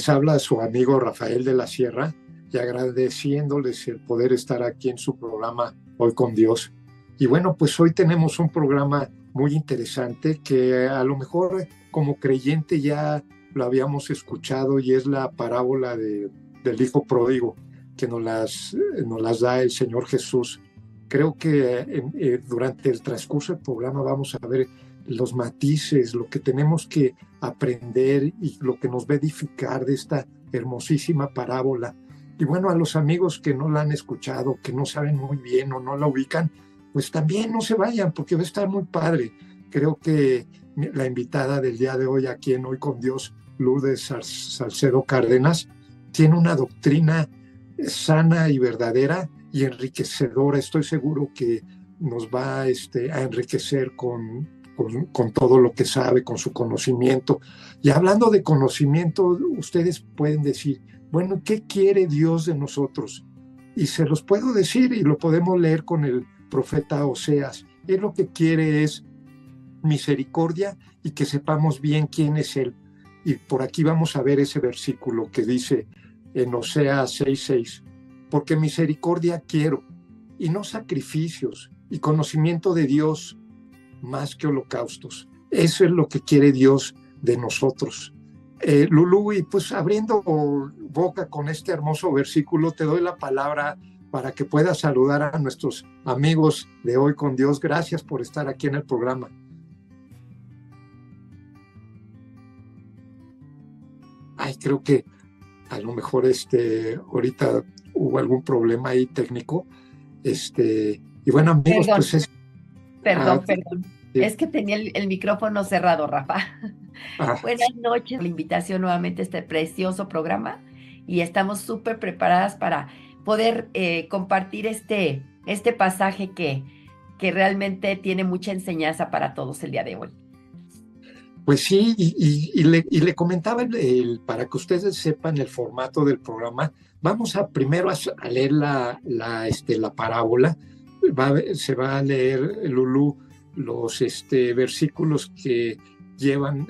Les habla su amigo Rafael de la Sierra y agradeciéndoles el poder estar aquí en su programa Hoy con Dios. Y bueno, pues hoy tenemos un programa muy interesante que a lo mejor como creyente ya lo habíamos escuchado y es la parábola de, del Hijo Pródigo que nos las, nos las da el Señor Jesús. Creo que eh, eh, durante el transcurso del programa vamos a ver los matices, lo que tenemos que aprender y lo que nos va a edificar de esta hermosísima parábola. Y bueno, a los amigos que no la han escuchado, que no saben muy bien o no la ubican, pues también no se vayan porque va a estar muy padre. Creo que la invitada del día de hoy aquí en Hoy con Dios, Lourdes Salcedo Cárdenas, tiene una doctrina sana y verdadera y enriquecedora. Estoy seguro que nos va este, a enriquecer con, con, todo lo que sabe, con su conocimiento. Y hablando de conocimiento, ustedes pueden decir, bueno, ¿qué quiere Dios de nosotros? Y se los puedo decir y lo podemos leer con el profeta Oseas. Él lo que quiere es misericordia y que sepamos bien quién es Él. Y por aquí vamos a ver ese versículo que dice en Oseas 6:6, porque misericordia quiero y no sacrificios y conocimiento de Dios más que holocaustos. Eso es lo que quiere Dios de nosotros. Eh, Lulú, y pues abriendo boca con este hermoso versículo, te doy la palabra para que puedas saludar a nuestros amigos de hoy con Dios. Gracias por estar aquí en el programa. Ay, creo que a lo mejor este, ahorita hubo algún problema ahí técnico. Este, y bueno, amigos, pues es Perdón, ah, perdón. Es que tenía el, micrófono cerrado, Rafa. Ah. Buenas noches. La invitación nuevamente a este precioso programa y estamos súper preparadas para poder eh, compartir este, este pasaje que, que realmente tiene mucha enseñanza para todos el día de hoy. Pues sí, y, le, comentaba el, para que ustedes sepan el formato del programa, vamos a primero a, leer la, la, este, la parábola se va a leer, Lulú, los este, versículos que llevan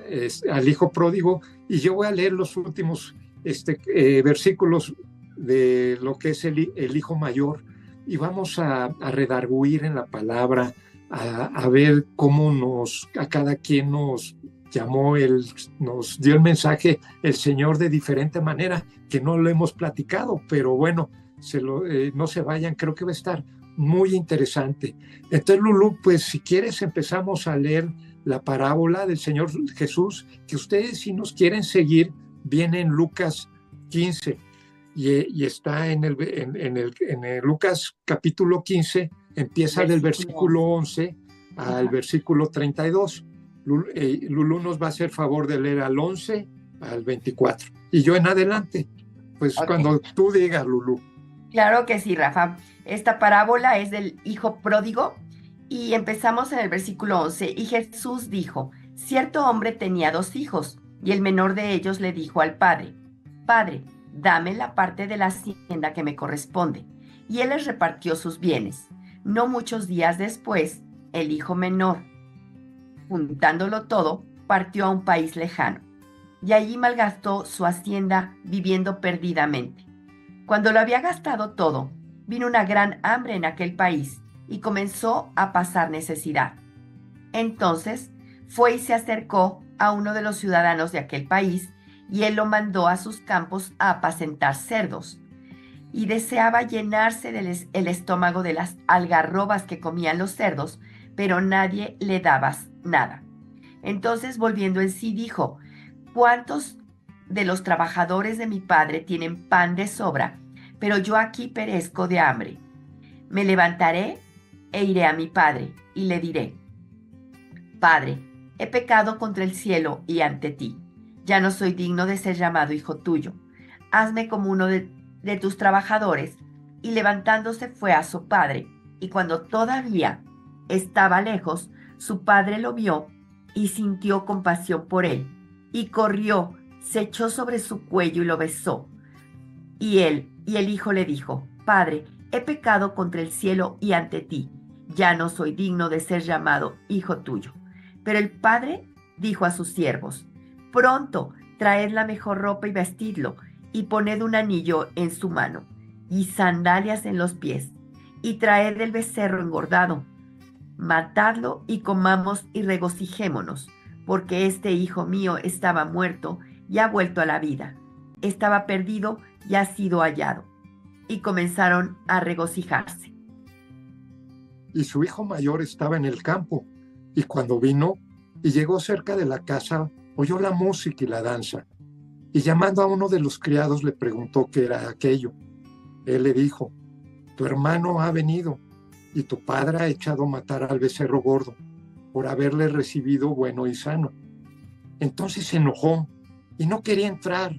al hijo pródigo y yo voy a leer los últimos este, eh, versículos de lo que es el, hijo mayor y vamos a, a redarguir en la palabra, a, ver cómo nos, a cada quien nos llamó, el, nos dio el mensaje el Señor de diferente manera, que no lo hemos platicado, pero bueno, se lo, eh, no se vayan, creo que va a estar muy interesante. Entonces, Lulu, pues si quieres empezamos a leer la parábola del Señor Jesús, que ustedes si nos quieren seguir, viene en Lucas 15 y, está en el, en, el, en el Lucas capítulo 15, empieza del versículo 11 al versículo 32. Eh, Lulu, nos va a hacer favor de leer al 11 al 24. Y yo en adelante, pues cuando tú digas, Lulu. Claro que sí, Rafa. Esta parábola es del hijo pródigo y empezamos en el versículo 11. Y Jesús dijo, cierto hombre tenía dos hijos y el menor de ellos le dijo al padre, Padre, dame la parte de la hacienda que me corresponde. Y él les repartió sus bienes. No muchos días después, el hijo menor, juntándolo todo, partió a un país lejano y allí malgastó su hacienda viviendo perdidamente. Cuando lo había gastado todo, vino una gran hambre en aquel país y comenzó a pasar necesidad. Entonces fue y se acercó a uno de los ciudadanos de aquel país y él lo mandó a sus campos a apacentar cerdos. Y deseaba llenarse del el estómago de las algarrobas que comían los cerdos, pero nadie le daba nada. Entonces volviendo en sí dijo, ¿cuántos de los trabajadores de mi padre tienen pan de sobra pero yo aquí perezco de hambre. Me levantaré e iré a mi padre y le diré, Padre, he pecado contra el cielo y ante ti. Ya no soy digno de ser llamado hijo tuyo. Hazme como uno de, tus trabajadores. Y levantándose fue a su padre, y cuando todavía estaba lejos, su padre lo vio y sintió compasión por él, y corrió, se echó sobre su cuello y lo besó. Y él, y el hijo le dijo, Padre, he pecado contra el cielo y ante ti, ya no soy digno de ser llamado hijo tuyo. Pero el padre dijo a sus siervos, Pronto, traed la mejor ropa y vestidlo, y poned un anillo en su mano, y sandalias en los pies, y traed el becerro engordado, matadlo y comamos y regocijémonos, porque este hijo mío estaba muerto y ha vuelto a la vida, estaba perdido y ha sido hallado. Y comenzaron a regocijarse. Y su hijo mayor estaba en el campo, y cuando vino y llegó cerca de la casa, oyó la música y la danza, y llamando a uno de los criados le preguntó qué era aquello. Él le dijo, tu hermano ha venido, y tu padre ha echado matar al becerro gordo por haberle recibido bueno y sano. Entonces se enojó y no quería entrar.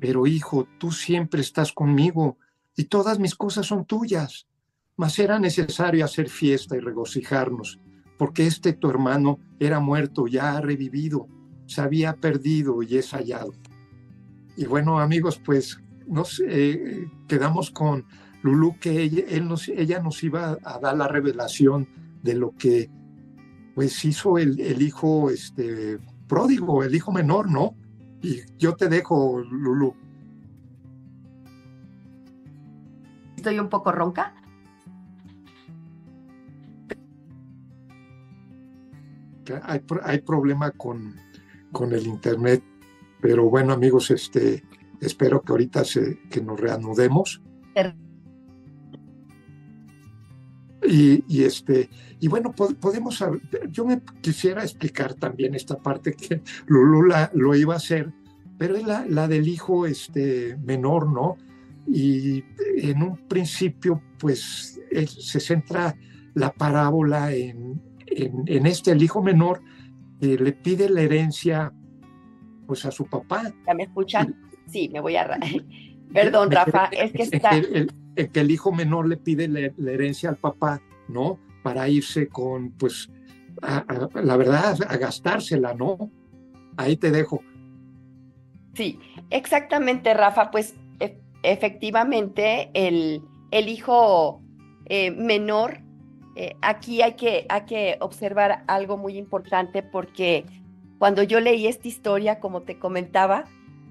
pero hijo, tú siempre estás conmigo y todas mis cosas son tuyas. Mas era necesario hacer fiesta y regocijarnos, porque este tu hermano era muerto, ya ha revivido, se había perdido y es hallado. Y bueno, amigos, pues nos quedamos con Lulú que ella, él nos, ella nos iba a dar la revelación de lo que pues hizo el, el, hijo este, pródigo, el hijo menor, ¿no? Y yo te dejo, Lulú. Estoy un poco ronca. Hay, hay problema con, con el internet, pero bueno amigos, este, espero que ahorita se, que nos reanudemos. Y, este, y bueno, podemos, yo me quisiera explicar también esta parte que Lulu lo iba a hacer, pero es la, la, del hijo este, menor, ¿no? Y en un principio, pues se centra la parábola en, en, este, el hijo menor, que le pide la herencia pues a su papá. ¿Ya me escuchan? Sí, me voy a... Perdón, Rafa, es que está que el hijo menor le pide la, herencia al papá, ¿no? Para irse con, pues, la verdad, a gastársela, ¿no? Ahí te dejo. Sí, exactamente, Rafa. Pues e, efectivamente, el, el hijo eh, menor, eh, aquí hay que, hay que observar algo muy importante porque cuando yo leí esta historia, como te comentaba,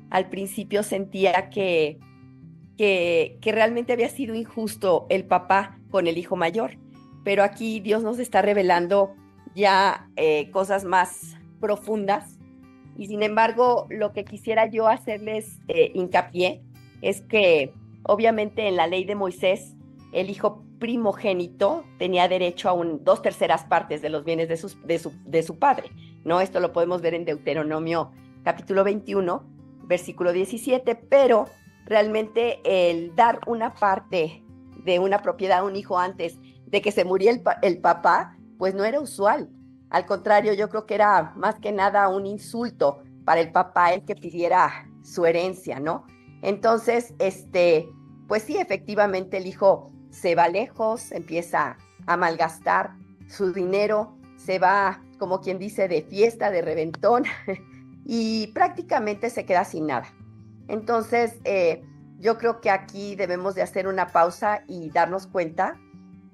al principio sentía que que, realmente había sido injusto el papá con el hijo mayor. Pero aquí Dios nos está revelando ya eh, cosas más profundas. Y sin embargo, lo que quisiera yo hacerles eh, hincapié es que obviamente en la ley de Moisés, el hijo primogénito tenía derecho a un, dos terceras partes de los bienes de, de, su, de su padre. ¿no? Esto lo podemos ver en Deuteronomio capítulo 21, versículo 17, pero realmente el dar una parte de una propiedad a un hijo antes de que se muriera el, papá, pues no era usual. Al contrario, yo creo que era más que nada un insulto para el papá el que pidiera su herencia, ¿no? Entonces, este, pues sí, efectivamente el hijo se va lejos, empieza a malgastar su dinero, se va, como quien dice, de fiesta, de reventón, y prácticamente se queda sin nada. Entonces, eh, yo creo que aquí debemos de hacer una pausa y darnos cuenta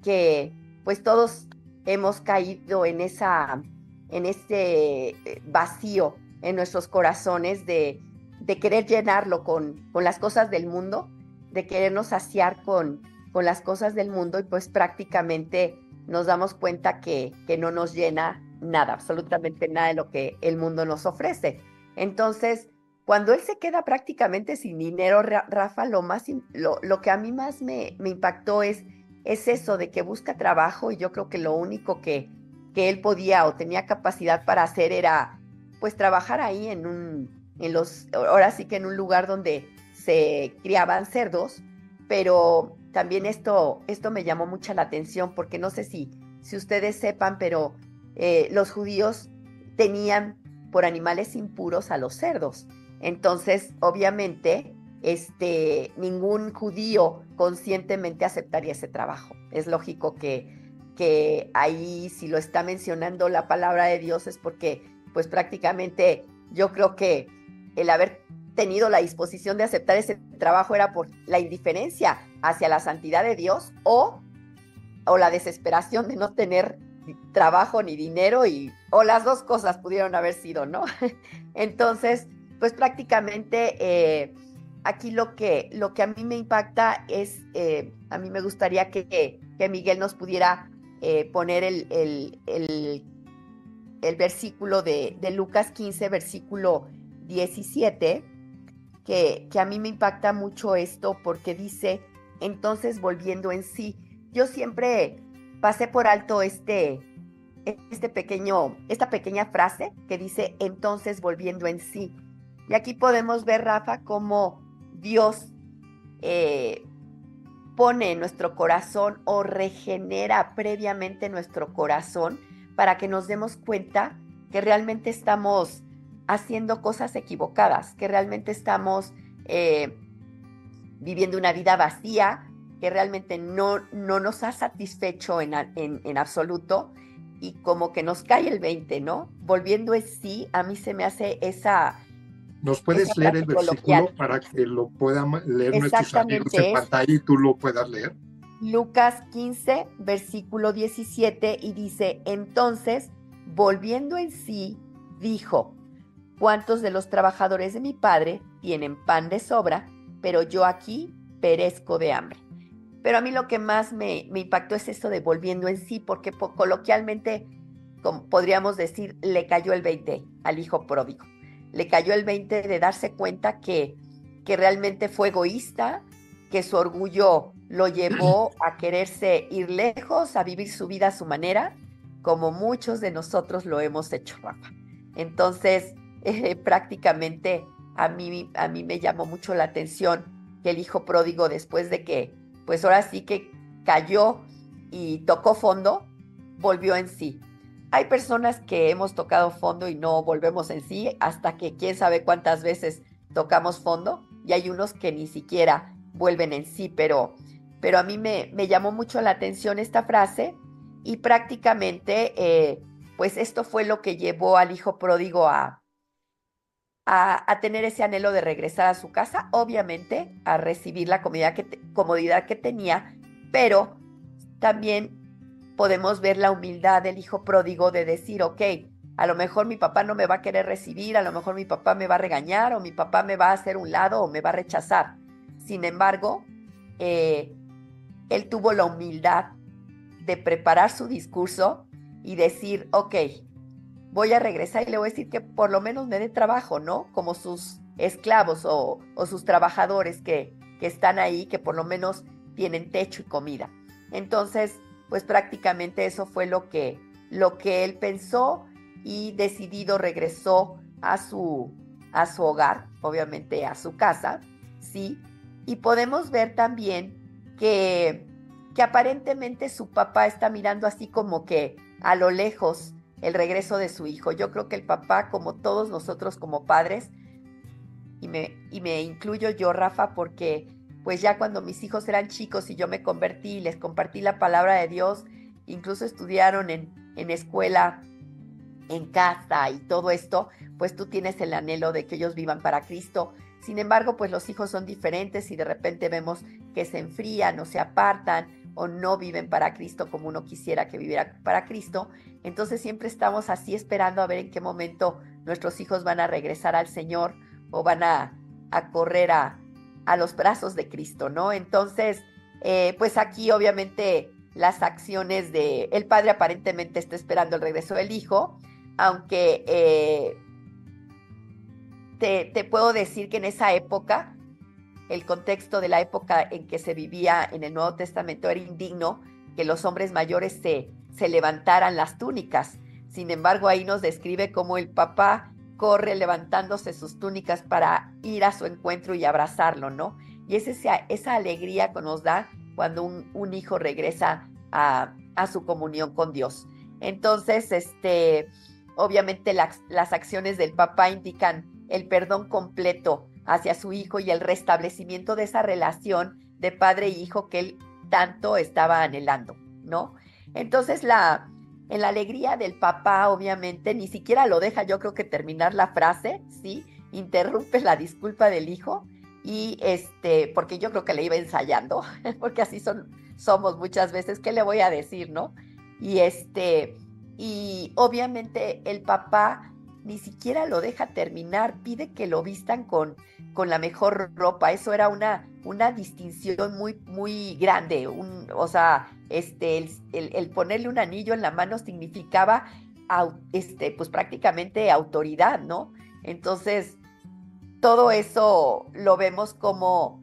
que pues todos hemos caído en esa en este eh, vacío en nuestros corazones de, de querer llenarlo con, con, las cosas del mundo, de querernos saciar con, con las cosas del mundo y pues prácticamente nos damos cuenta que, que no nos llena nada, absolutamente nada de lo que el mundo nos ofrece. Entonces, cuando él se queda prácticamente sin dinero, Rafa, lo, más, lo, lo que a mí más me, me, impactó es, es eso de que busca trabajo y yo creo que lo único que, que él podía o tenía capacidad para hacer era pues trabajar ahí en un, en los, ahora sí que en un lugar donde se criaban cerdos, pero también esto, esto me llamó mucha la atención porque no sé si, si ustedes sepan, pero eh, los judíos tenían por animales impuros a los cerdos. Entonces, obviamente, este, ningún judío conscientemente aceptaría ese trabajo. Es lógico que, que ahí si lo está mencionando la palabra de Dios es porque pues prácticamente yo creo que el haber tenido la disposición de aceptar ese trabajo era por la indiferencia hacia la santidad de Dios o, o la desesperación de no tener trabajo ni dinero y o las dos cosas pudieron haber sido, ¿no? Entonces, pues prácticamente eh, aquí lo que, lo que a mí me impacta es, eh, a mí me gustaría que, que Miguel nos pudiera eh, poner el, el, el, versículo de, de, Lucas 15, versículo 17, que, que a mí me impacta mucho esto porque dice, entonces volviendo en sí, yo siempre pasé por alto este, este pequeño, esta pequeña frase que dice, entonces volviendo en sí. Y aquí podemos ver, Rafa, cómo Dios eh, pone en nuestro corazón o regenera previamente nuestro corazón para que nos demos cuenta que realmente estamos haciendo cosas equivocadas, que realmente estamos eh, viviendo una vida vacía, que realmente no, no nos ha satisfecho en, en, absoluto y como que nos cae el 20, ¿no? Volviendo en sí, a mí se me hace esa, ¿Nos puedes leer el versículo para que lo puedan leer nuestros amigos en pantalla y tú lo puedas leer? Lucas 15, versículo 17, y dice, entonces, volviendo en sí, dijo, ¿cuántos de los trabajadores de mi padre tienen pan de sobra, pero yo aquí perezco de hambre? Pero a mí lo que más me, me impactó es esto de volviendo en sí, porque coloquialmente, como podríamos decir, le cayó el 20 al hijo pródigo le cayó el 20 de darse cuenta que, que realmente fue egoísta, que su orgullo lo llevó a quererse ir lejos, a vivir su vida a su manera, como muchos de nosotros lo hemos hecho, Rafa. Entonces, eh, prácticamente a mí, a mí me llamó mucho la atención que el hijo pródigo, después de que, pues ahora sí que cayó y tocó fondo, volvió en sí. Hay personas que hemos tocado fondo y no volvemos en sí hasta que quién sabe cuántas veces tocamos fondo y hay unos que ni siquiera vuelven en sí, pero, pero a mí me, me llamó mucho la atención esta frase y prácticamente pues pues esto fue lo que llevó al hijo pródigo a, a, a, tener ese anhelo de regresar a su casa, obviamente a recibir la comodidad que, comodidad que tenía, pero también podemos ver la humildad del hijo pródigo de decir, ok, a lo mejor mi papá no me va a querer recibir, a lo mejor mi papá me va a regañar o mi papá me va a hacer un lado o me va a rechazar. Sin embargo, eh, él tuvo la humildad de preparar su discurso y decir, ok, voy a regresar y le voy a decir que por lo menos me dé trabajo, ¿no? Como sus esclavos o, sus trabajadores que, que están ahí, que por lo menos tienen techo y comida. Entonces, pues prácticamente eso fue lo que, lo que él pensó y decidido regresó a su, a su hogar, obviamente a su casa, ¿sí? Y podemos ver también que, que aparentemente su papá está mirando así como que a lo lejos el regreso de su hijo. Yo creo que el papá, como todos nosotros como padres, y me, y me incluyo yo, Rafa, porque pues ya cuando mis hijos eran chicos y yo me convertí y les compartí la palabra de Dios, incluso estudiaron en, en escuela, en casa y todo esto, pues tú tienes el anhelo de que ellos vivan para Cristo. Sin embargo, pues los hijos son diferentes y de repente vemos que se enfrían o se apartan o no viven para Cristo como uno quisiera que viviera para Cristo. Entonces siempre estamos así esperando a ver en qué momento nuestros hijos van a regresar al Señor o van a, a correr a, a los brazos de Cristo, ¿no? Entonces, eh, pues aquí obviamente las acciones de el padre aparentemente está esperando el regreso del hijo, aunque eh, te, puedo decir que en esa época, el contexto de la época en que se vivía en el Nuevo Testamento era indigno que los hombres mayores se, se levantaran las túnicas. Sin embargo, ahí nos describe cómo el papá corre levantándose sus túnicas para ir a su encuentro y abrazarlo, ¿no? Y es esa, esa alegría que nos da cuando un, hijo regresa a, su comunión con Dios. Entonces, este, obviamente las, las acciones del papá indican el perdón completo hacia su hijo y el restablecimiento de esa relación de padre e hijo que él tanto estaba anhelando, ¿no? Entonces la, en la alegría del papá, obviamente, ni siquiera lo deja, yo creo que terminar la frase, ¿sí? Interrumpe la disculpa del hijo y este, porque yo creo que le iba ensayando, porque así son, somos muchas veces, ¿qué le voy a decir, no? Y este, y obviamente el papá ni siquiera lo deja terminar, pide que lo vistan con, con la mejor ropa. Eso era una, una distinción muy, muy grande. Un, o sea, este, el, ponerle un anillo en la mano significaba este, pues prácticamente autoridad, ¿no? Entonces, todo eso lo vemos como,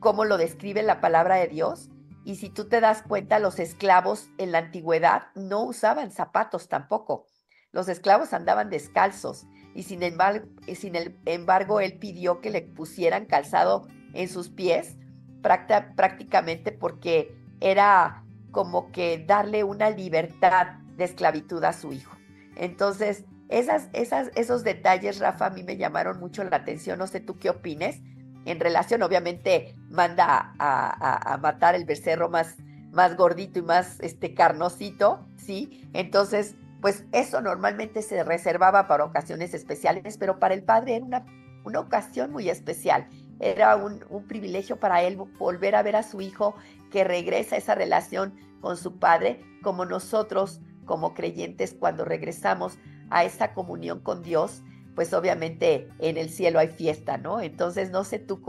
como lo describe la palabra de Dios. Y si tú te das cuenta, los esclavos en la antigüedad no usaban zapatos tampoco. Los esclavos andaban descalzos y sin embargo, él pidió que le pusieran calzado en sus pies prácticamente porque era como que darle una libertad de esclavitud a su hijo. Entonces, esas, esas, esos detalles, Rafa, a mí me llamaron mucho la atención. No sé tú qué opines. En relación, obviamente, manda a, a, matar el becerro más, más gordito y más este, carnosito, ¿sí? Entonces, pues eso normalmente se reservaba para ocasiones especiales, pero para el padre era una, una ocasión muy especial. Era un, privilegio para él volver a ver a su hijo que regresa a esa relación con su padre, como nosotros como creyentes cuando regresamos a esa comunión con Dios, pues obviamente en el cielo hay fiesta, ¿no? Entonces, no sé tú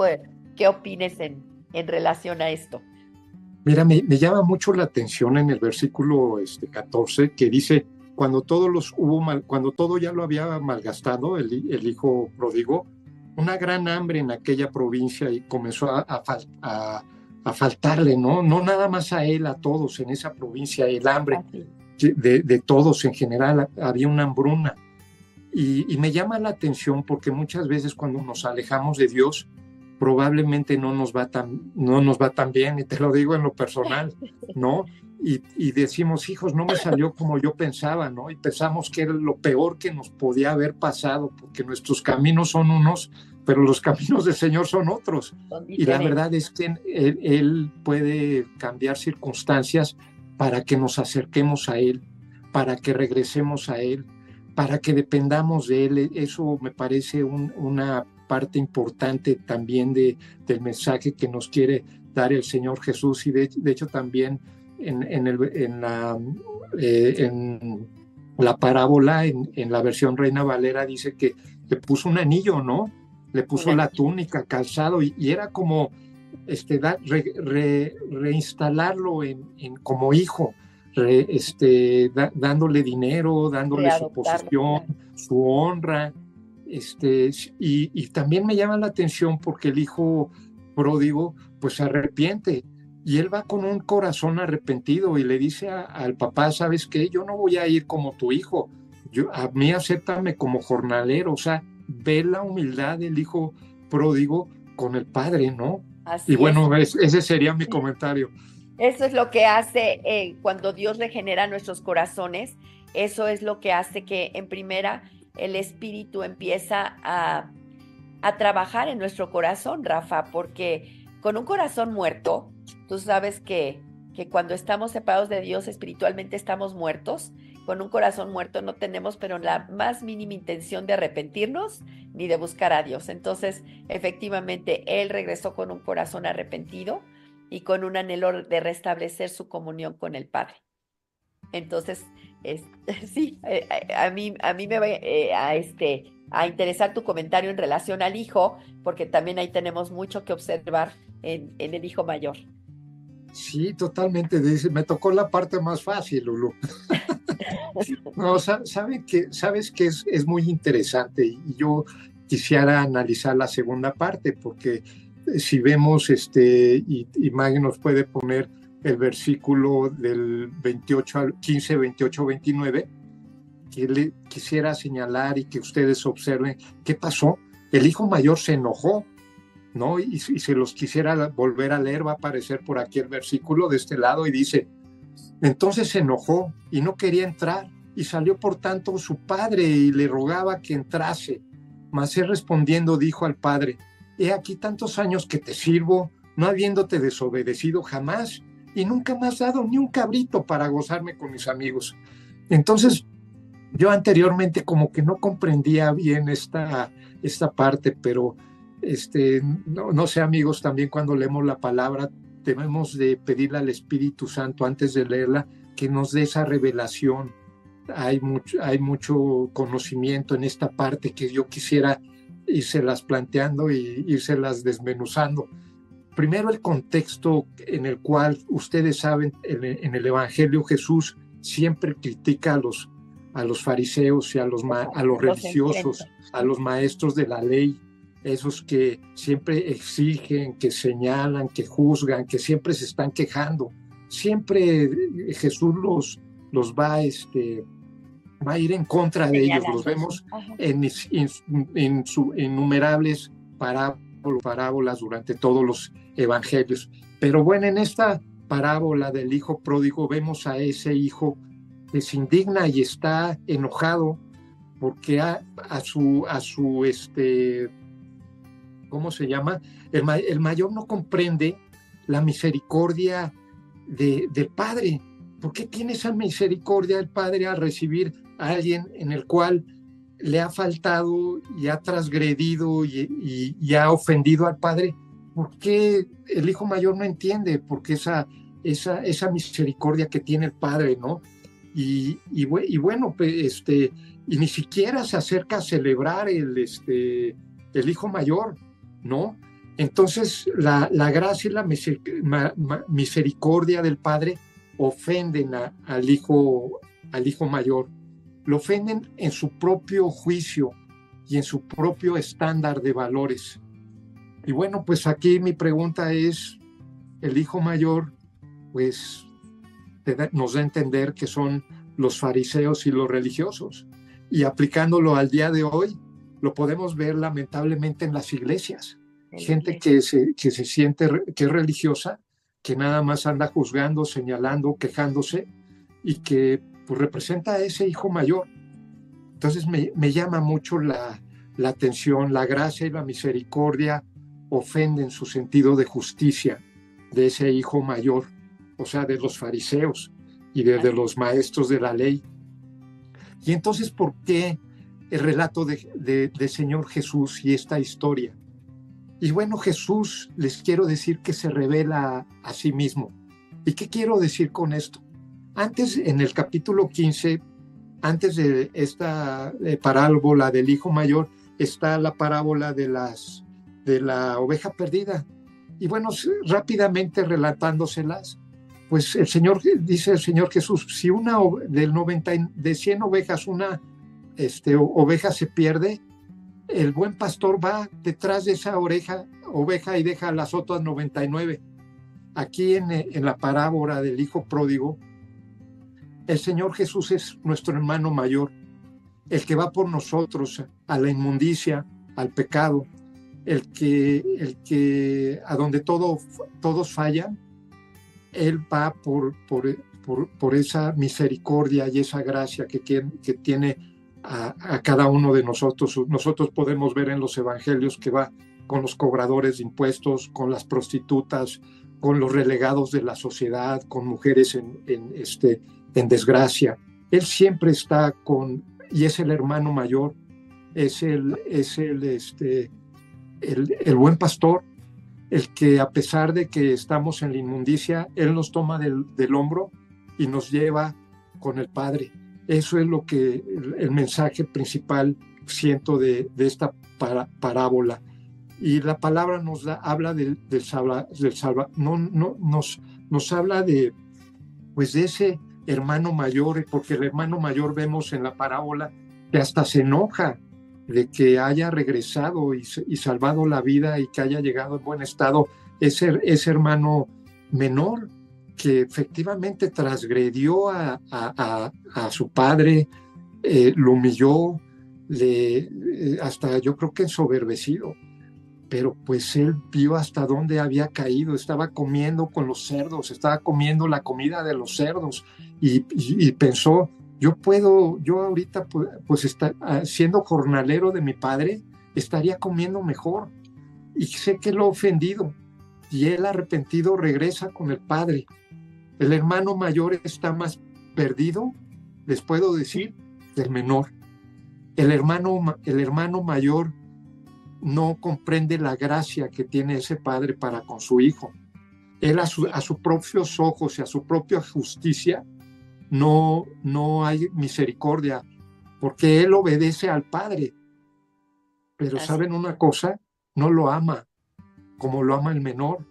qué, opines en, en relación a esto. Mira, me, llama mucho la atención en el versículo este, 14 que dice, cuando todos los hubo mal, cuando todo ya lo había malgastado el, el, hijo pródigo, una gran hambre en aquella provincia y comenzó a, a, a, faltarle, ¿no? No nada más a él, a todos en esa provincia, el hambre de, de todos en general, había una hambruna. Y, y, me llama la atención porque muchas veces cuando nos alejamos de Dios, probablemente no nos va tan, no nos va tan bien, y te lo digo en lo personal, ¿no? Y, decimos, hijos, no me salió como yo pensaba, ¿no? Y pensamos que era lo peor que nos podía haber pasado, porque nuestros caminos son unos, pero los caminos del Señor son otros. y la verdad es que él, él, puede cambiar circunstancias para que nos acerquemos a Él, para que regresemos a Él, para que dependamos de Él. Eso me parece una parte importante también de, del mensaje que nos quiere dar el Señor Jesús y de, de hecho también en, el, en, la, eh, en la parábola, en, la versión Reina Valera, dice que le puso un anillo, ¿no? Le puso la túnica, calzado, y, era como este, reinstalarlo en, como hijo, este, dándole dinero, dándole su posición, su honra. Este, y, y también me llama la atención porque el hijo pródigo pues se arrepiente y él va con un corazón arrepentido y le dice al papá, ¿sabes qué? Yo no voy a ir como tu hijo, yo, a mí acéptame como jornalero, o sea, ve la humildad del hijo pródigo con el padre, ¿no? y bueno, ese sería mi comentario. Eso es lo que hace eh, cuando Dios regenera nuestros corazones, eso es lo que hace que en primera el Espíritu empieza a, a trabajar en nuestro corazón, Rafa, porque con un corazón muerto, Tú sabes que, que cuando estamos separados de Dios espiritualmente estamos muertos. Con un corazón muerto no tenemos pero la más mínima intención de arrepentirnos ni de buscar a Dios. Entonces, efectivamente, Él regresó con un corazón arrepentido y con un anhelo de restablecer su comunión con el Padre. Entonces, sí, eh, eh, a mí, a mí me va eh, a, este, a interesar tu comentario en relación al hijo, porque también ahí tenemos mucho que observar en, en el hijo mayor. Sí, totalmente. Dice, me tocó la parte más fácil, Lulu. no, sabe que, sabes que es, es, muy interesante y yo quisiera analizar la segunda parte porque eh, si vemos, este, y, y Maggie nos puede poner el versículo del 28 al 15, 28, 29, que le quisiera señalar y que ustedes observen qué pasó. El hijo mayor se enojó ¿no? Y, si se los quisiera volver a leer, va a aparecer por aquí el versículo de este lado y dice, entonces se enojó y no quería entrar y salió por tanto su padre y le rogaba que entrase. Mas él respondiendo dijo al padre, he aquí tantos años que te sirvo, no habiéndote desobedecido jamás, y nunca has dado ni un cabrito para gozarme con mis amigos. Entonces, yo anteriormente como que no comprendía bien esta, esta parte, pero este, no, no sé amigos, también cuando leemos la palabra debemos de pedirle al Espíritu Santo antes de leerla que nos dé esa revelación. Hay mucho, hay mucho conocimiento en esta parte que yo quisiera las planteando y las desmenuzando. Primero el contexto en el cual ustedes saben, en, el Evangelio Jesús siempre critica a los, a los fariseos y a los, a los religiosos, a los maestros de la ley, esos que siempre exigen, que señalan, que juzgan, que siempre se están quejando. Siempre Jesús los, los va, este, va a ir en contra de ellos. Los vemos en, en, su innumerables parábolas durante todos los evangelios. Pero bueno, en esta parábola del hijo pródigo vemos a ese hijo que se indigna y está enojado porque a, a su, a su este, ¿cómo se llama? El, el mayor no comprende la misericordia de, del Padre. ¿Por qué tiene esa misericordia del Padre al recibir a alguien en el cual le ha faltado y ha transgredido y, y, ha ofendido al Padre? ¿Por qué el Hijo Mayor no entiende? Porque esa, esa, esa misericordia que tiene el Padre, ¿no? Y, y, y bueno, pues, este, y ni siquiera se acerca a celebrar el, este, el Hijo Mayor. ¿No? Entonces, la, gracia y la misericordia del Padre ofenden al, hijo, al hijo mayor, lo ofenden en su propio juicio y en su propio estándar de valores. Y bueno, pues aquí mi pregunta es, el hijo mayor, pues nos da a entender que son los fariseos y los religiosos. Y aplicándolo al día de hoy, lo podemos ver lamentablemente en las iglesias. Gente que se, que se siente que es religiosa, que nada más anda juzgando, señalando, quejándose y que pues, representa a ese hijo mayor. Entonces me, me llama mucho la, la atención, la gracia y la misericordia ofenden su sentido de justicia de ese hijo mayor, o sea, de los fariseos y de, de los maestros de la ley. Y entonces, ¿por qué el relato de, Señor Jesús y esta historia. Y bueno, Jesús, les quiero decir que se revela a, sí mismo. ¿Y qué quiero decir con esto? Antes, en el capítulo 15, antes de esta parábola del hijo mayor, está la parábola de, las, de la oveja perdida. Y bueno, rápidamente relatándoselas, pues el Señor, dice el Señor Jesús, si una del 90, de 100 ovejas, una este, oveja se pierde, el buen pastor va detrás de esa oreja, oveja y deja las otras 99. Aquí en, en la parábola del hijo pródigo, el Señor Jesús es nuestro hermano mayor, el que va por nosotros a la inmundicia, al pecado, el que, el que a donde todo, todos fallan, Él va por, por, por, por esa misericordia y esa gracia que, que tiene a, cada uno de nosotros. Nosotros podemos ver en los evangelios que va con los cobradores de impuestos, con las prostitutas, con los relegados de la sociedad, con mujeres en, este, en desgracia. Él siempre está con, y es el hermano mayor, es el, es el, este, el, el buen pastor, el que a pesar de que estamos en la inmundicia, Él nos toma del, del hombro y nos lleva con el Padre. Eso es lo que el, mensaje principal siento de, esta parábola. Y la palabra nos da, habla del, del, salva, del salva, no, no, nos, nos habla de, pues de ese hermano mayor, porque el hermano mayor vemos en la parábola que hasta se enoja de que haya regresado y, y salvado la vida y que haya llegado en buen estado ese, ese hermano menor que efectivamente transgredió a, su padre, eh, lo humilló, le, eh, hasta yo creo que ensoberbecido, pero pues él vio hasta dónde había caído, estaba comiendo con los cerdos, estaba comiendo la comida de los cerdos y, pensó, yo puedo, yo ahorita pues, pues está, ah, siendo jornalero de mi padre, estaría comiendo mejor. y sé que lo he ofendido. Y él arrepentido regresa con el Padre. El hermano mayor está más perdido, les puedo decir, del menor. El hermano, el hermano mayor no comprende la gracia que tiene ese padre para con su hijo. Él a, a sus propios ojos y a su propia justicia no, no hay misericordia, porque él obedece al padre. Pero saben una cosa, no lo ama como lo ama el menor.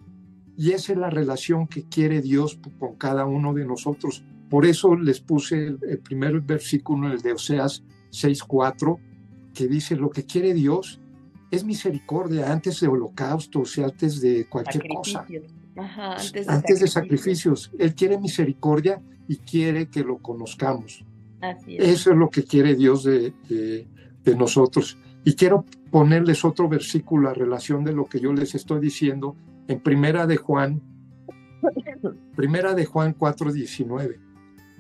Y esa es la relación que quiere Dios con cada uno de nosotros. Por eso les puse el, primer versículo, el de Oseas 6.4, que dice, lo que quiere Dios es misericordia antes de holocaustos y antes de cualquier cosa. antes, de, sacrificios. Él quiere misericordia y quiere que lo conozcamos. Eso es lo que quiere Dios de, de nosotros. Y quiero ponerles otro versículo a relación de lo que yo les estoy diciendo en Primera de Juan, Primera de Juan 4:19.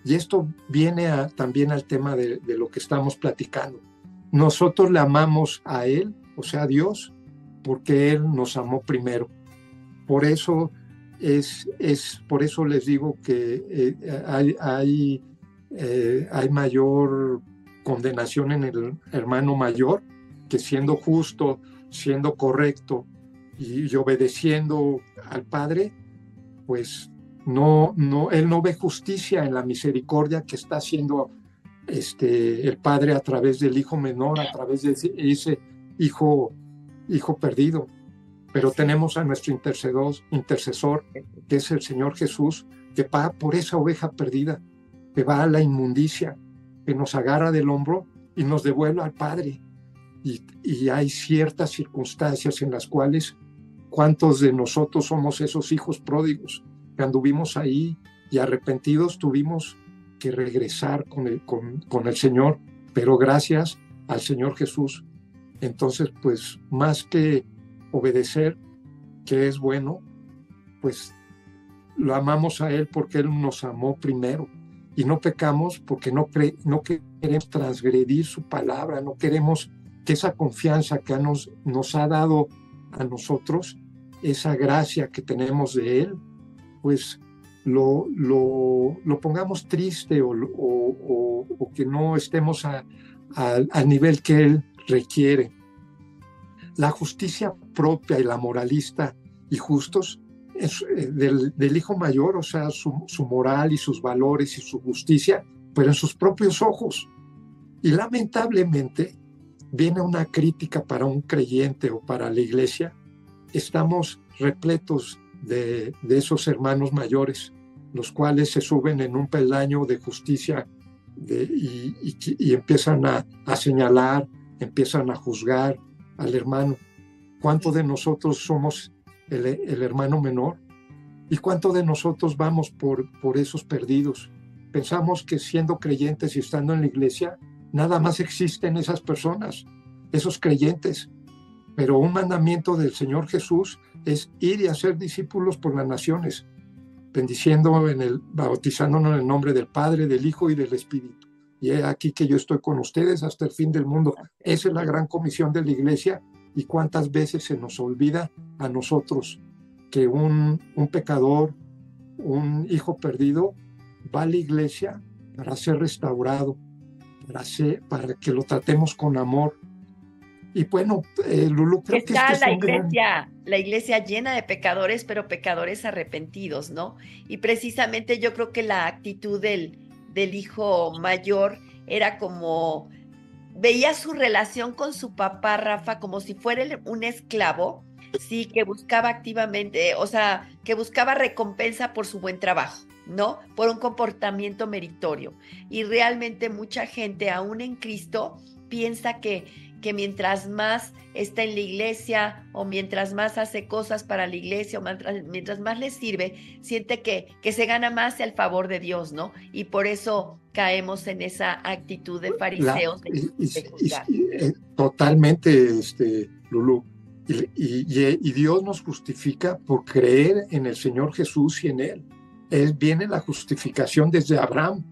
Y esto viene también al tema de, lo que estamos platicando. Nosotros le amamos a Él, o sea, a Dios, porque Él nos amó primero. Por eso es, es por eso les digo que eh, hay, hay, eh, hay mayor condenación en el hermano mayor, que siendo justo, siendo correcto y, obedeciendo al Padre, pues no, no, él no ve justicia en la misericordia que está haciendo este, el Padre a través del Hijo menor, a través de ese, hijo, hijo perdido. Pero tenemos a nuestro intercedor, intercesor, que es el Señor Jesús, que va por esa oveja perdida, que va a la inmundicia, que nos agarra del hombro y nos devuelve al Padre y, hay ciertas circunstancias en las cuales cuántos de nosotros somos esos hijos pródigos que anduvimos ahí y arrepentidos tuvimos que regresar con el, con, con el Señor, pero gracias al Señor Jesús. Entonces, pues más que obedecer, que es bueno, pues lo amamos a Él porque Él nos amó primero y no pecamos porque no, no queremos transgredir su palabra, no queremos que esa confianza que nos, nos ha dado a nosotros, esa gracia que tenemos de Él, pues lo, lo, pongamos triste o, o, que no estemos al nivel que Él requiere. La justicia propia y la moralista y justos eh, del, del, hijo mayor, o sea, su, su, moral y sus valores y su justicia, pero en sus propios ojos. Y lamentablemente, viene una crítica para un creyente o para la iglesia, estamos repletos de, esos hermanos mayores, los cuales se suben en un peldaño de justicia y, empiezan a, señalar, empiezan a juzgar al hermano. ¿Cuánto de nosotros somos el, hermano menor? ¿Y cuánto de nosotros vamos por, por esos perdidos? Pensamos que siendo creyentes y estando en la iglesia, Nada más existen esas personas, esos creyentes. Pero un mandamiento del Señor Jesús es ir y hacer discípulos por las naciones, bendiciendo en el, bautizándonos en el nombre del Padre, del Hijo y del Espíritu. Y he aquí que yo estoy con ustedes hasta el fin del mundo. Esa es la gran comisión de la iglesia. Y cuántas veces se nos olvida a nosotros que un, un pecador, un hijo perdido, va a la iglesia para ser restaurado, para, que lo tratemos con amor. Y bueno, eh, Lulu, creo Está que este la iglesia, la iglesia llena de pecadores, pero pecadores arrepentidos, ¿no? Y precisamente yo creo que la actitud del, del hijo mayor era como veía su relación con su papá Rafa como si fuera un esclavo, sí, que buscaba activamente, o sea, que buscaba recompensa por su buen trabajo. ¿no? Por un comportamiento meritorio. Y realmente mucha gente, aún en Cristo, piensa que, que mientras más está en la iglesia o mientras más hace cosas para la iglesia o mientras, más le sirve, siente que, que se gana más el favor de Dios, ¿no? Y por eso caemos en esa actitud de fariseos. Eh, totalmente, este, Lulu. y, y Dios nos justifica por creer en el Señor Jesús y en Él viene la justificación desde Abraham,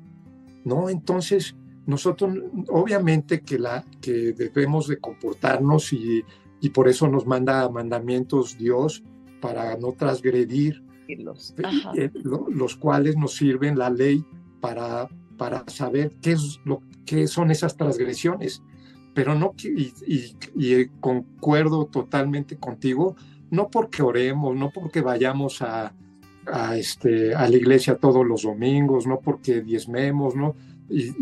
¿no? Entonces, nosotros, obviamente que, la, que debemos de comportarnos y, y por eso nos manda mandamientos Dios para no transgredir, eh, los cuales nos sirven la ley para, para saber qué, es lo, qué son esas transgresiones. Pero no, y, y, concuerdo totalmente contigo, no porque oremos, no porque vayamos a, a, este, a la iglesia todos los domingos, no porque diezmemos, ¿no? Y,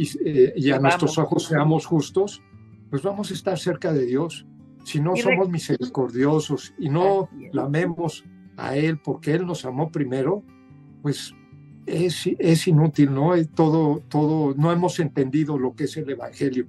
y, a nuestros ojos seamos justos, pues vamos a estar cerca de Dios. Si no somos misericordiosos y no lamemos a Él porque Él nos amó primero, pues es, es inútil, ¿no? Todo, todo, no hemos entendido lo que es el Evangelio.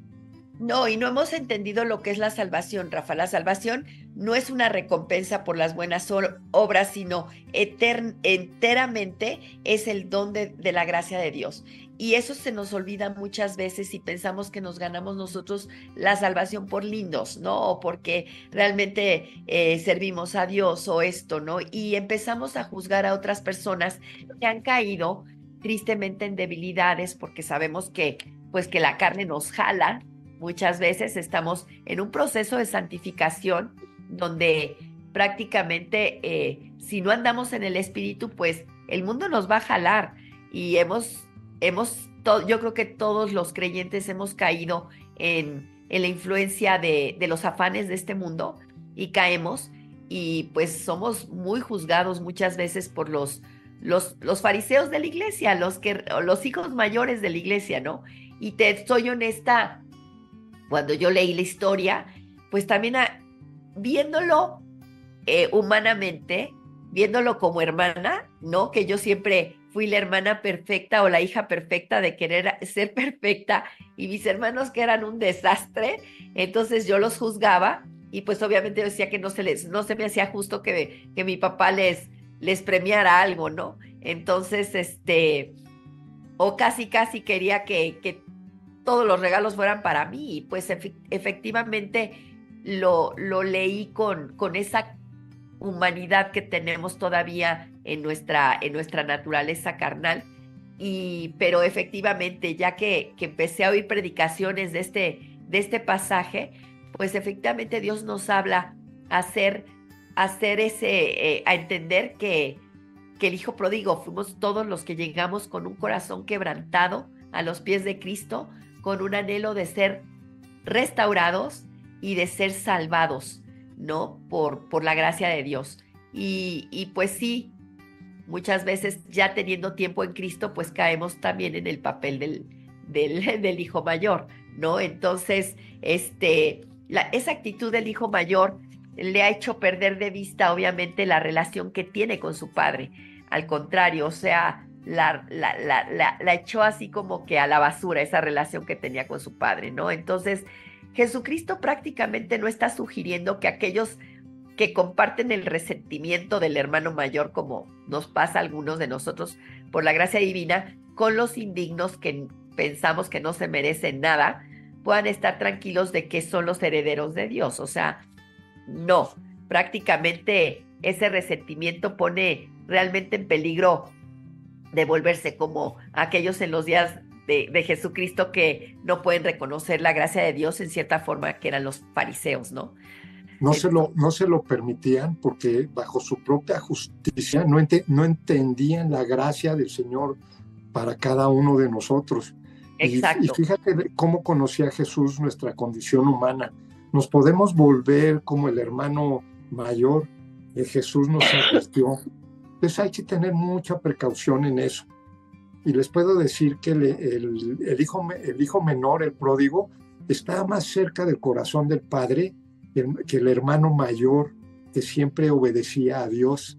No, y no hemos entendido lo que es la salvación, Rafa. La salvación no es una recompensa por las buenas obras, sino enteramente es el don de, la gracia de Dios. Y eso se nos olvida muchas veces y pensamos que nos ganamos nosotros la salvación por lindos, ¿no? O porque realmente eh, servimos a Dios o esto, ¿no? Y empezamos a juzgar a otras personas que han caído tristemente en debilidades porque sabemos que pues que la carne nos jala Muchas veces estamos en un proceso de santificación donde prácticamente eh, si no andamos en el espíritu, pues el mundo nos va a jalar y hemos, hemos, yo creo que todos los creyentes hemos caído en, en la influencia de, de, los afanes de este mundo y caemos y pues somos muy juzgados muchas veces por los, los, los fariseos de la iglesia, los, que, los hijos mayores de la iglesia, ¿no? Y te soy honesta, cuando yo leí la historia, pues también viéndolo eh, humanamente, viéndolo como hermana, ¿no? Que yo siempre fui la hermana perfecta o la hija perfecta de querer ser perfecta y mis hermanos que eran un desastre, entonces yo los juzgaba y pues obviamente decía que no se les, no se me hacía justo que, que mi papá les, les premiara algo, ¿no? Entonces, este, o casi, casi quería que, que todos los regalos fueran para mí. Y pues efectivamente lo, lo leí con, con esa humanidad que tenemos todavía en nuestra, en nuestra naturaleza carnal. Y, pero efectivamente, ya que, que empecé a oír predicaciones de este, de este pasaje, pues efectivamente Dios nos habla a hacer, hacer ese, eh, a entender que, que el Hijo Pródigo fuimos todos los que llegamos con un corazón quebrantado a los pies de Cristo, con un anhelo de ser restaurados y de ser salvados, ¿no? Por, por la gracia de Dios. Y, y, pues sí, muchas veces ya teniendo tiempo en Cristo, pues caemos también en el papel del, del, del hijo mayor, ¿no? Entonces, este, la, esa actitud del hijo mayor le ha hecho perder de vista, obviamente, la relación que tiene con su padre. Al contrario, o sea, la, la, la, la, echó así como que a la basura esa relación que tenía con su padre, ¿no? Entonces, Jesucristo prácticamente no está sugiriendo que aquellos que comparten el resentimiento del hermano mayor, como nos pasa a algunos de nosotros por la gracia divina, con los indignos que pensamos que no se merecen nada, puedan estar tranquilos de que son los herederos de Dios. O sea, no, prácticamente ese resentimiento pone realmente en peligro de volverse como aquellos en los días de, Jesucristo que no pueden reconocer la gracia de Dios en cierta forma, que eran los fariseos, ¿no? No se, lo, no se lo permitían porque bajo su propia justicia no, no entendían la gracia del Señor para cada uno de nosotros. Exacto. Y, fíjate cómo conocía Jesús nuestra condición humana. Nos podemos volver como el hermano mayor que Jesús nos asistió entonces hay que tener mucha precaución en eso. Y les puedo decir que el, hijo, el hijo menor, el pródigo, está más cerca del corazón del padre que el hermano mayor que siempre obedecía a Dios.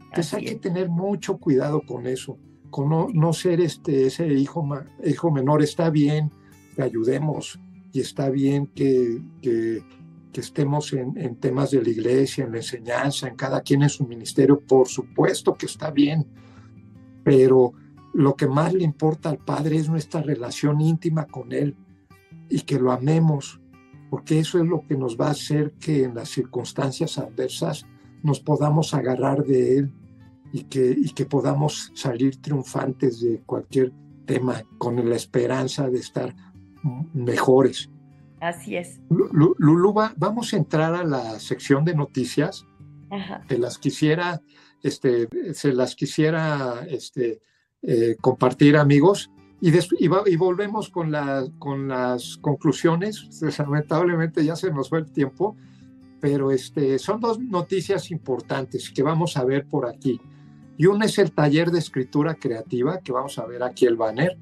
Entonces hay que tener mucho cuidado con eso, con no, ser este, ese hijo, hijo menor. Está bien que ayudemos y está bien que, que que estemos en, temas de la iglesia, en la enseñanza, en cada quien en su ministerio, por supuesto que está bien, pero lo que más le importa al Padre es nuestra relación íntima con Él y que lo amemos, porque eso es lo que nos va a hacer que en las circunstancias adversas nos podamos agarrar de Él y que, y que podamos salir triunfantes de cualquier tema con la esperanza de estar mejores Así es. Lulu, vamos a entrar a la sección de noticias. Ajá. Te las quisiera, este, se las quisiera este, eh, compartir, amigos. Y, y, volvemos con, la, con las conclusiones. Lamentablemente ya se nos fue el tiempo, pero este, son dos noticias importantes que vamos a ver por aquí. Y una es el taller de escritura creativa, que vamos a ver aquí el banner,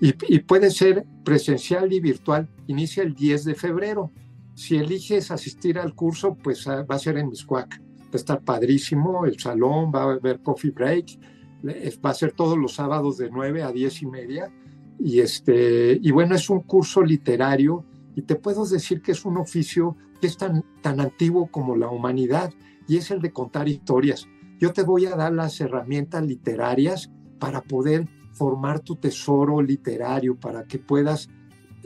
y, puede ser presencial y virtual. Inicia el 10 de febrero. Si eliges asistir al curso, pues ah, va a ser en Miscuac. Va a estar padrísimo, el salón, va a haber coffee break, va a ser todos los sábados de 9 a 10 y media. Y, este, y bueno, es un curso literario y te puedo decir que es un oficio que es tan, tan antiguo como la humanidad y es el de contar historias. Yo te voy a dar las herramientas literarias para poder formar tu tesoro literario, para que puedas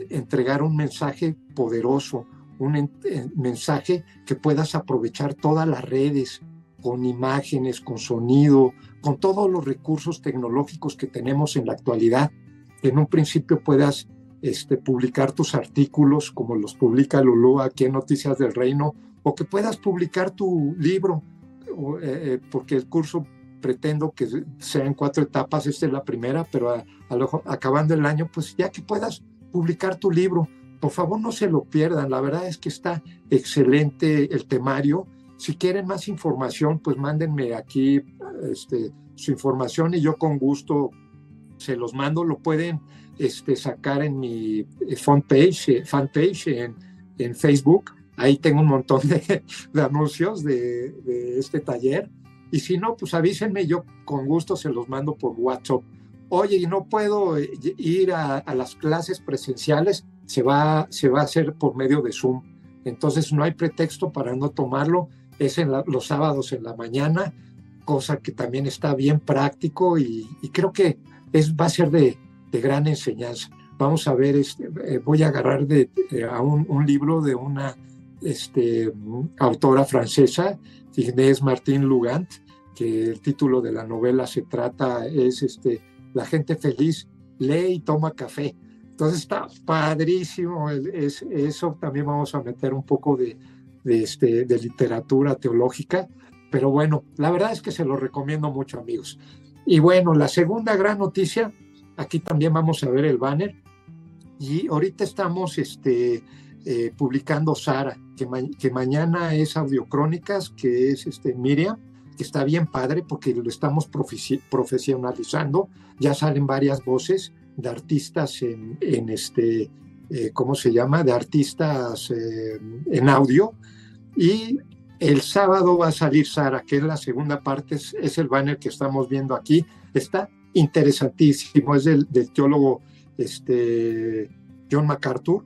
entregar un mensaje poderoso, un eh, mensaje que puedas aprovechar todas las redes, con imágenes, con sonido, con todos los recursos tecnológicos que tenemos en la actualidad, en un principio puedas este, publicar tus artículos como los publica Lulú aquí en Noticias del Reino, o que puedas publicar tu libro, eh, eh, porque el curso pretendo que sea en cuatro etapas, esta es la primera, pero a, acabando el año, pues ya que puedas publicar tu libro, por favor no se lo pierdan, la verdad es que está excelente el temario si quieren más información, pues mándenme aquí este, su información y yo con gusto se los mando. Lo pueden este, sacar en mi eh, fanpage, eh, fanpage en, en Facebook. Ahí tengo un montón de, anuncios de, este taller. Y si no, pues avísenme, yo con gusto se los mando por WhatsApp. Oye, y no puedo eh, ir a, las clases presenciales, se va, se va a hacer por medio de Zoom. Entonces no hay pretexto para no tomarlo es en los sábados en la mañana, cosa que también está bien práctico y, creo que es, va a ser de, gran enseñanza. Vamos a ver, este, eh, voy a agarrar de, a un, libro de una este, autora francesa, Inés Martín Lugant, que el título de la novela se trata, es este, La gente feliz lee y toma café. Entonces está padrísimo, es, eso también vamos a meter un poco de, de, este, de literatura teológica, pero bueno, la verdad es que se lo recomiendo mucho, amigos. Y bueno, la segunda gran noticia, aquí también vamos a ver el banner, y ahorita estamos este, eh, publicando Sara, que, que, mañana es Audiocrónicas, que es este, Miriam, que está bien padre porque lo estamos profesionalizando, ya salen varias voces de artistas en, en este, eh, ¿cómo se llama?, de artistas eh, en audio. Y el sábado va a salir Sara, que es la segunda parte, es, el banner que estamos viendo aquí. Está interesantísimo, es del, teólogo este, John MacArthur,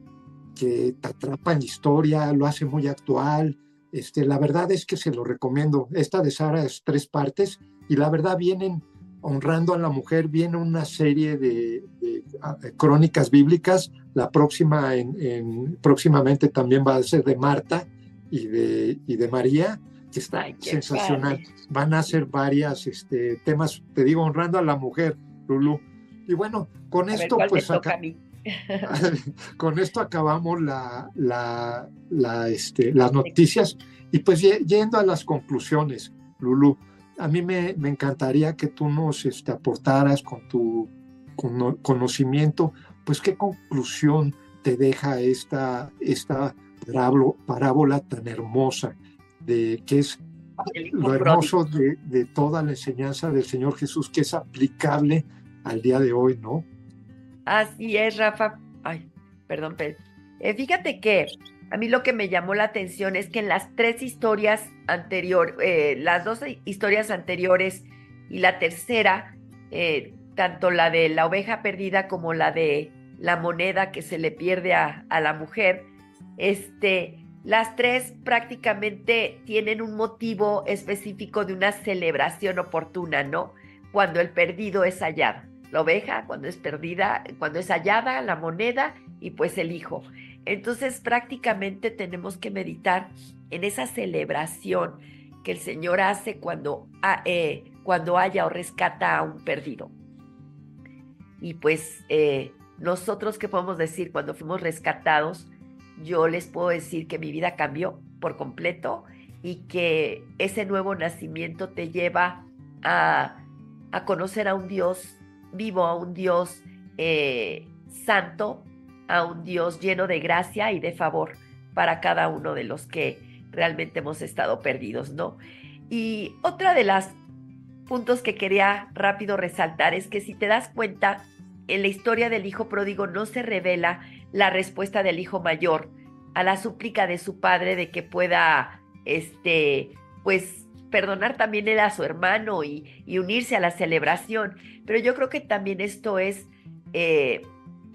que atrapa en la historia, lo hace muy actual. Este, la verdad es que se lo recomiendo. Esta de Sara es tres partes y la verdad vienen honrando a la mujer, viene una serie de, crónicas bíblicas. La próxima, en, próximamente también va a ser de Marta y de, y de María, que está sensacional. Van a ser varias este, temas, te digo, honrando a la mujer, Lulu. Y bueno, con esto, pues con esto acabamos la, la, la, este, las noticias y pues yendo a las conclusiones, Lulu a mí me, encantaría que tú nos este, aportaras con tu conocimiento, pues qué conclusión te deja esta, esta parábola tan hermosa, de que es lo hermoso de, toda la enseñanza del Señor Jesús, que es aplicable al día de hoy, ¿no? Así es, Rafa. Ay, perdón, Pedro. Eh, fíjate que a mí lo que me llamó la atención es que en las tres historias anteriores, eh, las dos historias anteriores y la tercera, eh, tanto la de la oveja perdida como la de la moneda que se le pierde a, a la mujer, este, las tres prácticamente tienen un motivo específico de una celebración oportuna, ¿no? Cuando el perdido es hallado. La oveja, cuando es perdida, cuando es hallada, la moneda y pues el hijo. Entonces prácticamente tenemos que meditar en esa celebración que el Señor hace cuando, eh, cuando haya o rescata a un perdido. Y pues eh, nosotros, ¿qué podemos decir cuando fuimos rescatados? yo les puedo decir que mi vida cambió por completo y que ese nuevo nacimiento te lleva a, conocer a un Dios vivo, a un Dios eh, santo, a un Dios lleno de gracia y de favor para cada uno de los que realmente hemos estado perdidos, ¿no? Y otra de las puntos que quería rápido resaltar es que si te das cuenta, en la historia del hijo pródigo no se revela la respuesta del hijo mayor a la súplica de su padre de que pueda, este, pues, perdonar también él a su hermano y, unirse a la celebración. Pero yo creo que también esto es eh,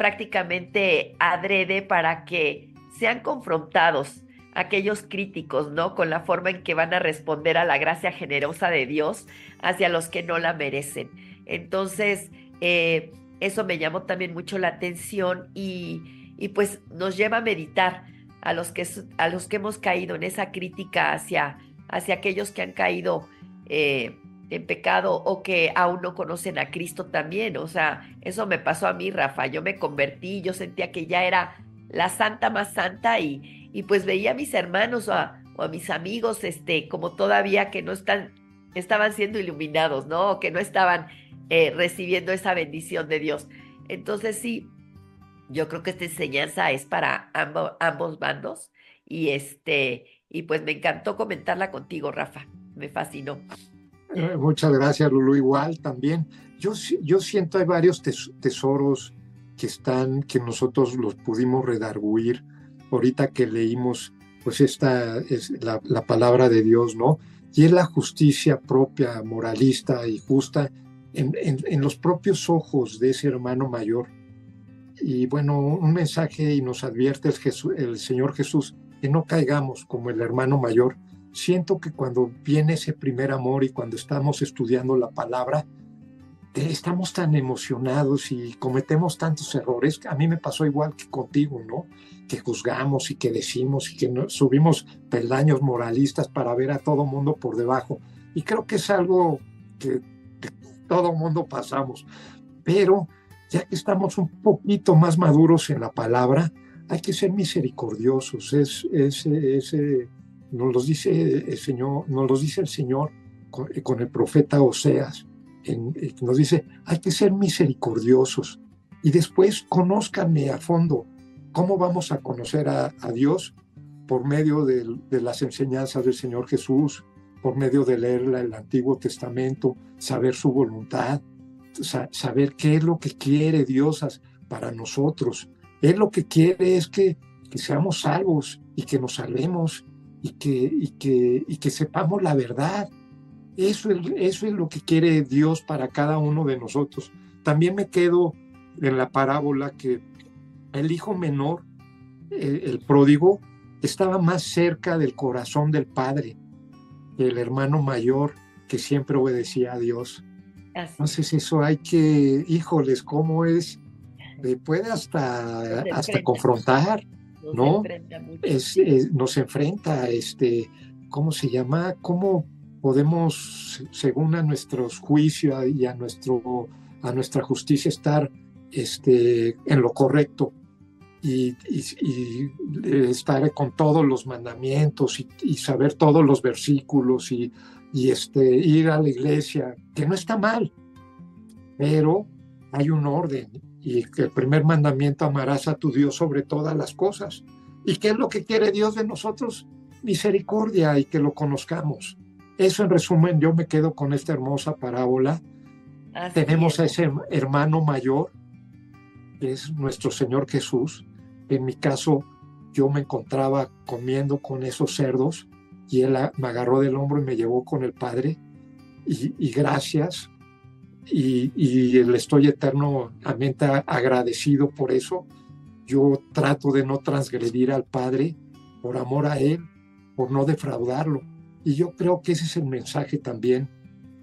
prácticamente adrede para que sean confrontados aquellos críticos, ¿no? Con la forma en que van a responder a la gracia generosa de Dios hacia los que no la merecen. Entonces, eh, eso me llamó también mucho la atención y, y, pues nos lleva a meditar a los que, a los que hemos caído en esa crítica hacia, hacia aquellos que han caído eh, en pecado o que aún no conocen a Cristo también. O sea, eso me pasó a mí, Rafa. Yo me convertí, yo sentía que ya era la santa más santa y, y pues veía a mis hermanos o a, mis amigos, este, como todavía que no están, estaban siendo iluminados, ¿no? Que no estaban eh, recibiendo esa bendición de Dios. Entonces sí, yo creo que esta enseñanza es para ambos bandos y este, y pues me encantó comentarla contigo, Rafa. Me fascinó. Eh, muchas gracias, Lulu. Igual también. Yo, yo siento hay varios tesoros que están, que nosotros los pudimos redarguir ahorita que leímos, pues esta es la, palabra de Dios, ¿no? Y es la justicia propia, moralista y justa en, los propios ojos de ese hermano mayor. Y bueno, un mensaje y nos advierte el, el Señor Jesús que no caigamos como el hermano mayor. Siento que cuando viene ese primer amor y cuando estamos estudiando la palabra, estamos tan emocionados y cometemos tantos errores. A mí me pasó igual que contigo, ¿no? Que juzgamos y que decimos y que subimos peldaños moralistas para ver a todo mundo por debajo. Y creo que es algo que, todo mundo pasamos. Pero ya que estamos un poquito más maduros en la palabra, hay que ser misericordiosos. Es, es, nos, los dice el Señor, nos los dice el Señor con el profeta Oseas nos dice, hay que ser misericordiosos y después conózcanme a fondo. ¿Cómo vamos a conocer a, Dios? Por medio de, las enseñanzas del Señor Jesús, por medio de leer el Antiguo Testamento, saber su voluntad, saber qué es lo que quiere Dios para nosotros. Él lo que quiere es que, seamos salvos y que nos salvemos y que, y que, y que sepamos la verdad eso es, lo que quiere Dios para cada uno de nosotros. También me quedo en la parábola que el hijo menor, el, pródigo, estaba más cerca del corazón del padre que el hermano mayor que siempre obedecía a Dios. Entonces eso hay que, híjoles, ¿cómo es? puede hasta, hasta confrontar, ¿no? nos enfrenta, este, ¿cómo se llama? ¿Cómo podemos, según a nuestros juicios y a, nuestro, a nuestra justicia, estar este, en lo correcto y, estar con todos los mandamientos y, saber todos los versículos y, este, ir a la iglesia, que no está mal, pero hay un orden y que el primer mandamiento amarás a tu Dios sobre todas las cosas. ¿Y qué es lo que quiere Dios de nosotros? Misericordia y que lo conozcamos. Eso en resumen, yo me quedo con esta hermosa parábola. Tenemos a ese hermano mayor, que es nuestro Señor Jesús. En mi caso, yo me encontraba comiendo con esos cerdos y él me agarró del hombro y me llevó con el Padre. Y, gracias. Y, y le estoy eternamente agradecido por eso. Yo trato de no transgredir al Padre por amor a Él, por no defraudarlo y yo creo que ese es el mensaje también.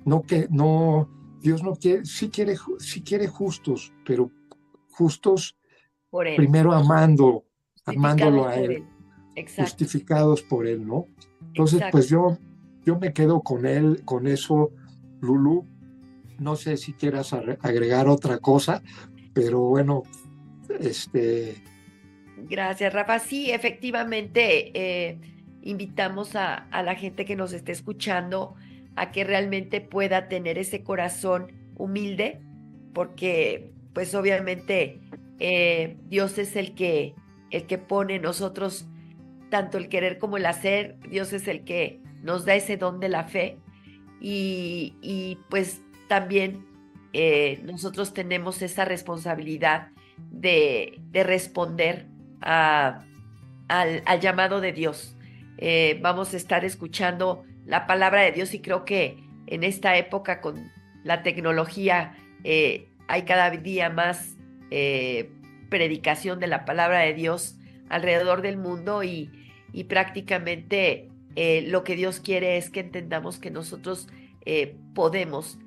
No que no, Dios no quiere, sí quiere, sí quiere justos, pero justos primero amando, amándolo a Él, justificados por Él, ¿no? Entonces, pues yo, yo me quedo con Él, con eso, Lulu. No sé si quieras agregar otra cosa, pero bueno, este, Gracias, Rafa. Sí, efectivamente, eh, invitamos a, la gente que nos esté escuchando a que realmente pueda tener ese corazón humilde, porque pues obviamente eh, Dios es el que, el que pone nosotros tanto el querer como el hacer, Dios es el que nos da ese don de la fe y, pues también eh, nosotros tenemos esa responsabilidad de, responder al, llamado de Dios. Eh, vamos a estar escuchando la palabra de Dios y creo que en esta época con la tecnología eh, hay cada día más predicación de la palabra de Dios alrededor del mundo y, prácticamente lo que Dios quiere es que entendamos que nosotros podemos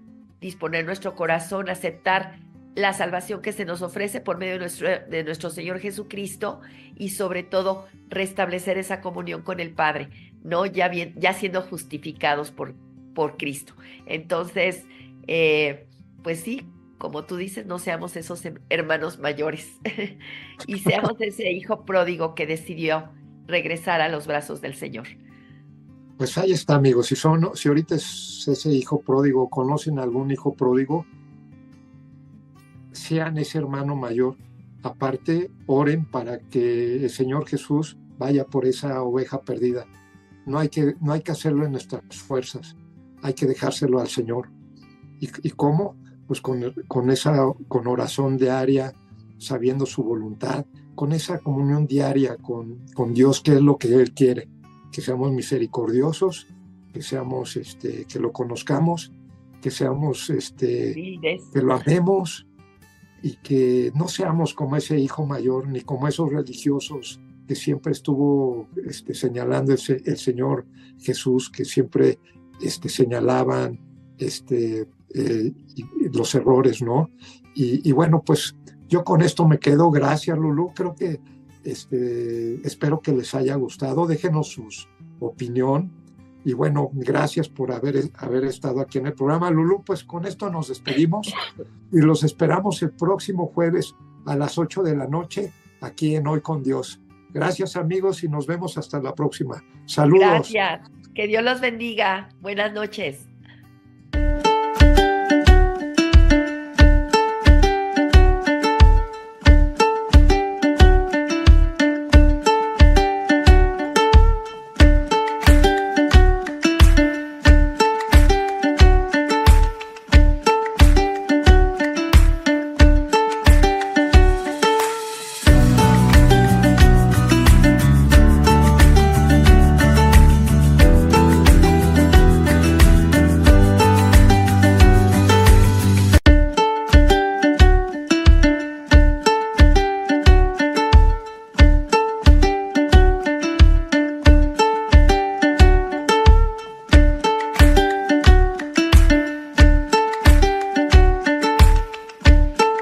disponer nuestro corazón, aceptar la salvación que se nos ofrece por medio de nuestro, de nuestro Señor Jesucristo y sobre todo restablecer esa comunión con el Padre, ¿no? Ya, bien, ya siendo justificados por, por Cristo. Entonces, eh, pues sí, como tú dices, no seamos esos hermanos mayores y seamos ese hijo pródigo que decidió regresar a los brazos del Señor. Pues ahí está, amigos. Si son, si ahorita es ese hijo pródigo, conocen algún hijo pródigo, sean ese hermano mayor. Aparte, oren para que el Señor Jesús vaya por esa oveja perdida. No hay que, no hay que hacerlo en nuestras fuerzas, hay que dejárselo al Señor. ¿Y, cómo? Pues con, con, esa con oración diaria, sabiendo su voluntad, con esa comunión diaria con, con Dios, que es lo que Él quiere que seamos misericordiosos, que seamos, este, que lo conozcamos, que seamos, este, que lo amemos y que no seamos como ese hijo mayor ni como esos religiosos que siempre estuvo este, señalando el, el, Señor Jesús, que siempre este, señalaban este, eh, los errores, ¿no? Y, y, bueno, pues yo con esto me quedo. Gracias, Lulu. Creo que este, espero que les haya gustado. Déjenos su opinión. Y bueno, gracias por haber, haber estado aquí en el programa. Lulu, pues con esto nos despedimos y los esperamos el próximo jueves a las 8 de la noche aquí en Hoy con Dios. Gracias amigos y nos vemos hasta la próxima. Saludos. Gracias. Que Dios los bendiga. Buenas noches.